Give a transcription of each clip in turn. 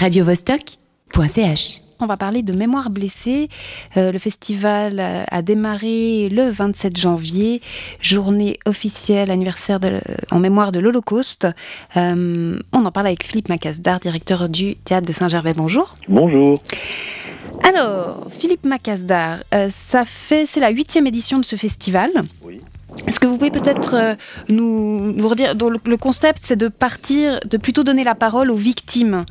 radiovostok.ch. On va parler de Mémoire blessée. Euh, le festival a démarré le 27 janvier, journée officielle, anniversaire en mémoire de l'Holocauste. Euh, on en parle avec Philippe Macasdar, directeur du théâtre de Saint-Gervais. Bonjour. Bonjour. Alors, Philippe Macasdar, euh, ça fait, c'est la huitième édition de ce festival. Oui. Est-ce que vous pouvez peut-être euh, nous, nous redire, donc, le, le concept c'est de partir, de plutôt donner la parole aux victimes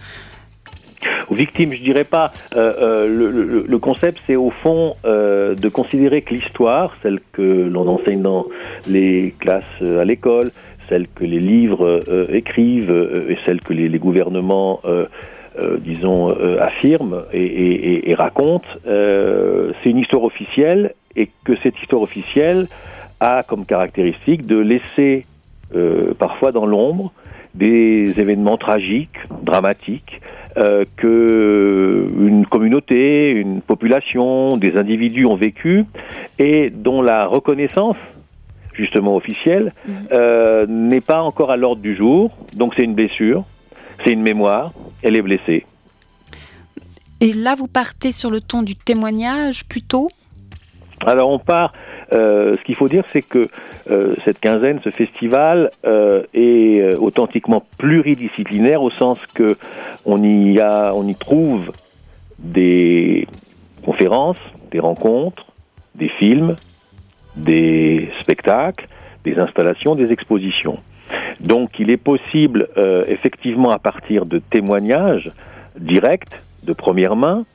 Aux victimes, je dirais pas. Euh, euh, le, concept, c'est au fond euh, de considérer que l'histoire, celle que l'on enseigne dans les classes à l'école, celle que les livres écrivent et celle que les, gouvernements, euh, disons, euh, affirment et, et- c'est une histoire officielle et que cette histoire officielle a comme caractéristique de laisser parfois dans l'ombre des événements tragiques, dramatiques, euh, que une communauté, une population, des individus ont vécu et dont la reconnaissance justement officielle Mhm. euh, n'est pas encore à l'ordre du jour. Donc c'est une blessure, c'est une mémoire, elle est blessée. Et là, vous partez sur le ton du témoignage plutôt? Alors on part. Euh, ce qu'il faut dire, c'est que euh, cette quinzaine, ce festival, euh, est authentiquement pluridisciplinaire au sens que on y a, on y trouve des conférences, des rencontres, des films, des spectacles, des installations, des expositions. Donc il est possible, effectivement, à partir de témoignages directs, de première main,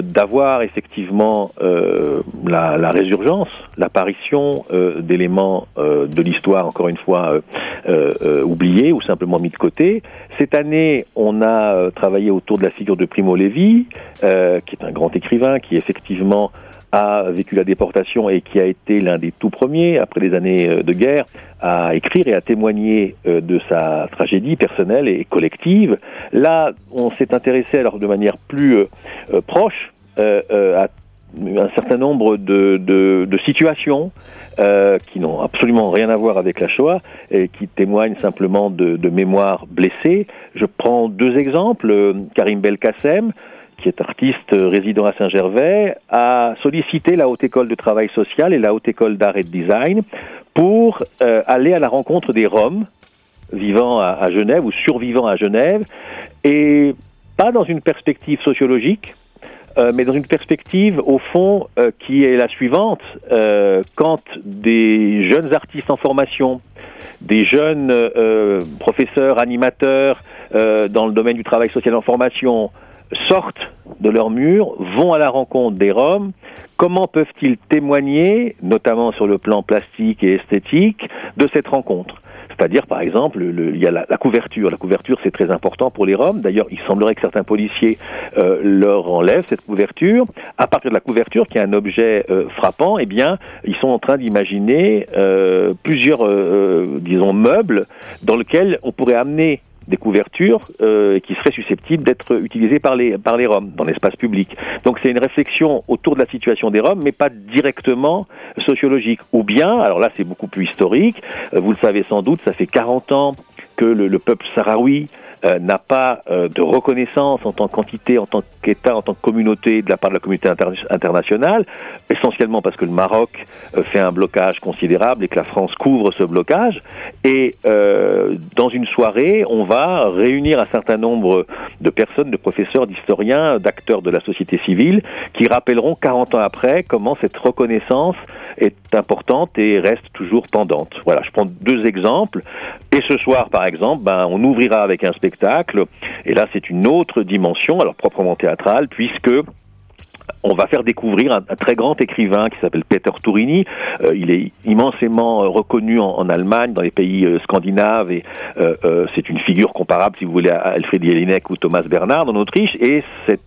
d'avoir effectivement euh, la, la résurgence, l'apparition euh, d'éléments euh, de l'histoire, encore une fois, euh, euh, euh, oubliés ou simplement mis de côté. Cette année, on a euh, travaillé autour de la figure de Primo Levi, euh, qui est un grand écrivain qui effectivement a vécu la déportation et qui a été l'un des tout premiers, après les années euh, de guerre, à écrire et à témoigner euh, de sa tragédie personnelle et collective. Là, on s'est intéressé alors de manière plus euh, proche à un certain nombre de, de, de situations euh, qui n'ont absolument rien à voir avec la Shoah et qui témoignent simplement de, de mémoires blessées. Je prends deux exemples. Karim Belkacem, qui est artiste euh, résident à Saint-Gervais, a sollicité la Haute École de Travail Social et la Haute École d'Art et de Design pour euh, aller à la rencontre des Roms vivant à, Genève ou survivant à Genève, et pas dans une perspective sociologique, euh, mais dans une perspective, au fond, qui est la suivante. Quand des jeunes artistes en formation, des jeunes professeurs, animateurs dans le domaine du travail social en formation sortent de leur mur, vont à la rencontre des Roms, comment peuvent-ils témoigner, notamment sur le plan plastique et esthétique, de cette rencontre? C'est-à-dire, par exemple, le- il y a la, la couverture. La couverture, c'est très important pour les Roms. D'ailleurs, il semblerait que certains policiers euh, leur enlèvent cette couverture. À partir de la couverture, qui est un objet euh, frappant, eh bien, ils sont en train d'imaginer euh, plusieurs, euh, euh, disons, meubles dans lesquels on pourrait amener des couvertures euh, qui seraient susceptibles d'être utilisées par les, par les Roms dans l'espace public. Donc c'est une réflexion autour de la situation des Roms, mais pas directement sociologique. Ou bien, alors là c'est beaucoup plus historique, euh, vous le savez sans doute, ça fait 40 ans que le, le peuple sahraoui euh, n'a pas de reconnaissance en tant qu'entité, en tant qu'État, en tant que communauté de la part de la communauté inter- internationale, essentiellement parce que le Maroc euh, fait un blocage considérable et que la France couvre ce blocage. Et euh, dans une soirée, on va réunir un certain nombre de personnes, de professeurs, d'historiens, d'acteurs de la société civile, qui rappelleront 40 ans après comment cette reconnaissance est importante et reste toujours pendante. Voilà, je prends deux exemples. Et ce soir, par exemple, ben, on ouvrira avec un spectacle, et là c'est une autre dimension, alors proprement théâtrale, puisque on va faire découvrir un, très grand écrivain qui s'appelle Peter Turini. Euh, il est immensément euh, reconnu en, Allemagne, dans les pays euh, scandinaves, et c'est une figure comparable, si vous voulez, à Alfred Jelinek ou Thomas Bernhard en Autriche. Et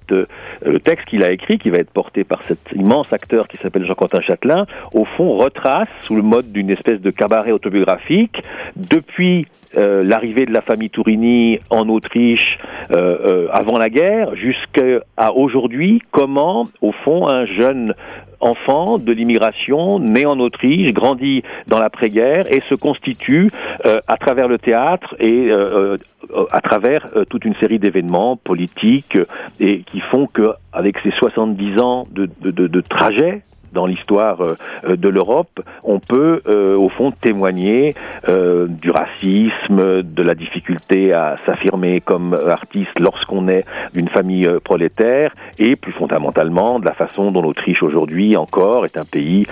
le texte qu'il a écrit, qui va être porté par cet immense acteur qui s'appelle Jean-Quentin Châtelain, au fond retrace, sous le mode d'une espèce de cabaret autobiographique, depuis l'arrivée de la famille Tourini en Autriche avant la guerre jusqu'à aujourd'hui, comment, au fond, un jeune enfant de l'immigration, né en Autriche, grandi dans l'après-guerre et se constitue à travers le théâtre et à travers toute une série d'événements politiques et qui font que avec ces 70 ans de, de, de, de trajet dans l'histoire euh, de l'Europe, on peut euh, au fond témoigner euh, du racisme, de la difficulté à s'affirmer comme artiste lorsqu'on est d'une famille prolétaire, et plus fondamentalement de la façon dont l'Autriche aujourd'hui encore est un pays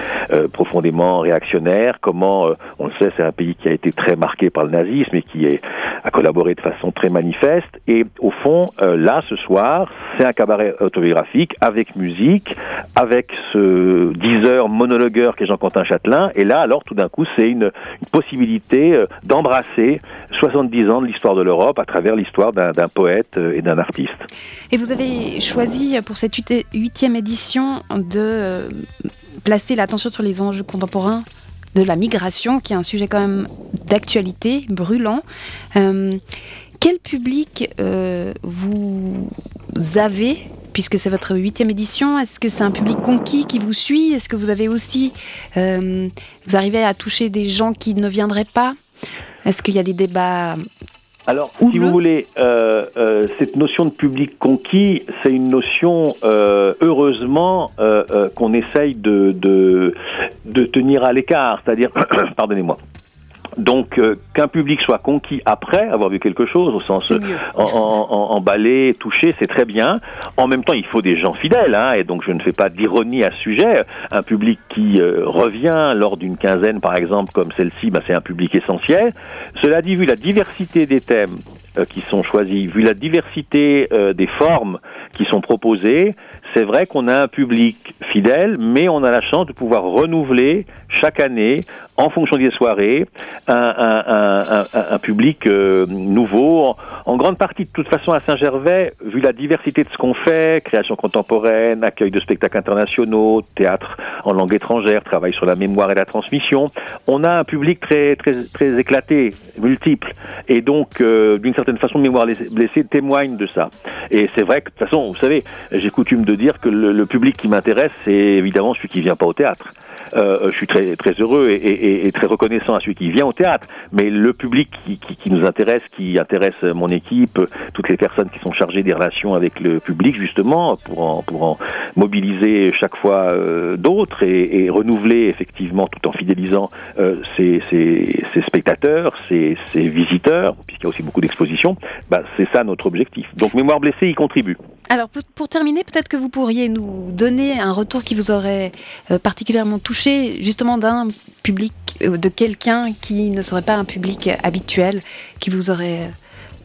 profondément réactionnaire. Comment, on le sait, c'est un pays qui a été très marqué par le nazisme et qui a collaboré de façon très manifeste. Et au fond, là, ce soir, c'est un cabaret autobiographique avec musique, avec ce 10 heures monologueur qu'est Jean-Quentin Châtelain. Et là, alors, tout d'un coup, c'est une, possibilité euh, d'embrasser 70 ans de l'histoire de l'Europe à travers l'histoire d'un poète euh, et d'un artiste. Et vous avez choisi pour cette huitième édition de euh, placer l'attention sur les enjeux contemporains de la migration, qui est un sujet quand même d'actualité, brûlant. quel public vous avez puisque c'est votre huitième édition, est-ce que c'est un public conquis qui vous suit? Est-ce que vous avez aussi, euh, vous arrivez à toucher des gens qui ne viendraient pas? Est-ce qu'il y a des débats alors, si vous voulez, euh, euh, cette notion de public conquis, c'est une notion, heureusement, qu'on essaye de, de, de tenir à l'écart. C'est-à-dire, pardonnez-moi, donc euh, qu'un public soit conquis après avoir vu quelque chose, au sens euh, emballé, touché, c'est très bien. En même temps, il faut des gens fidèles, hein, et donc je ne fais pas d'ironie à ce sujet. Un public qui euh, revient lors d'une quinzaine, par exemple, comme celle-ci, bah, c'est un public essentiel. Cela dit, vu la diversité des thèmes qui sont choisis, vu la diversité des formes qui sont proposées, c'est vrai qu'on a un public fidèle, mais on a la chance de pouvoir renouveler chaque année, en fonction des soirées, un, public euh, nouveau. En, grande partie, de toute façon, à Saint-Gervais, vu la diversité de ce qu'on fait, création contemporaine, accueil de spectacles internationaux, théâtre en langue étrangère, travail sur la mémoire et la transmission, on a un public très très très éclaté, multiple, et donc euh, d'une certaine façon, Mémoire blessée témoigne de ça. Et c'est vrai que de toute façon, vous savez, j'ai coutume de dire que le, public qui m'intéresse, c'est évidemment celui qui vient pas au théâtre. Euh, je suis très très heureux et, très reconnaissant à celui qui vient au théâtre. Mais le public qui, nous intéresse, qui intéresse mon équipe, toutes les personnes qui sont chargées des relations avec le public justement pour en, pour en mobiliser chaque fois euh, d'autres et, renouveler effectivement tout en fidélisant euh, ces, spectateurs, ces, visiteurs, puisqu'il y a aussi beaucoup d'expositions. Bah, c'est ça notre objectif. Donc Mémoire blessée y contribue. Alors pour, terminer, peut-être que vous pourriez nous donner un retour qui vous aurait euh, particulièrement touché, justement d'un public, euh, de quelqu'un qui ne serait pas un public habituel, qui vous aurait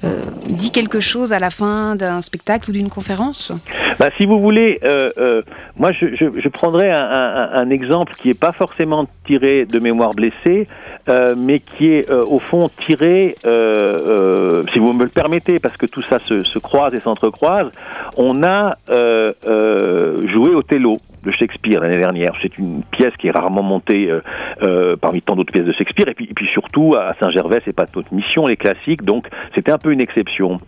euh, dit quelque chose à la fin d'un spectacle ou d'une conférence bah, Si vous voulez, euh, euh, moi je, je, je prendrais un, un, un, exemple qui n'est pas forcément tiré de mémoire blessée, euh, mais qui est euh, au fond tiré, si vous me le permettez, parce que tout ça se, se croise et s'entrecroise, on a joué au télo de Shakespeare l'année dernière. C'est une pièce qui est rarement montée euh, euh, parmi tant d'autres pièces de Shakespeare. Et puis, surtout, à Saint-Gervais, c'est pas notre mission, les classiques, donc c'était un peu une exception.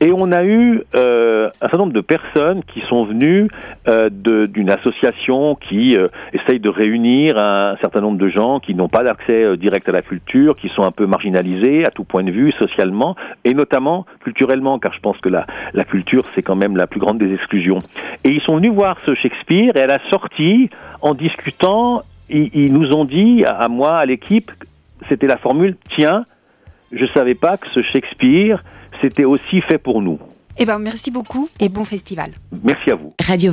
Et on a eu euh, un certain nombre de personnes qui sont venues d'une association qui essaye de réunir un certain nombre de gens qui n'ont pas d'accès direct à la culture, qui sont un peu marginalisés à tout point de vue, socialement, et notamment culturellement, car je pense que la, la culture, c'est quand même la plus grande des exclusions. Et ils sont venus voir ce Shakespeare, et à la sortie, en discutant, ils, nous ont dit, à moi, à l'équipe, c'était la formule, tiens, je ne savais pas que ce Shakespeare, c'était aussi fait pour nous. Eh ben, merci beaucoup et bon festival. Merci à vous. Radio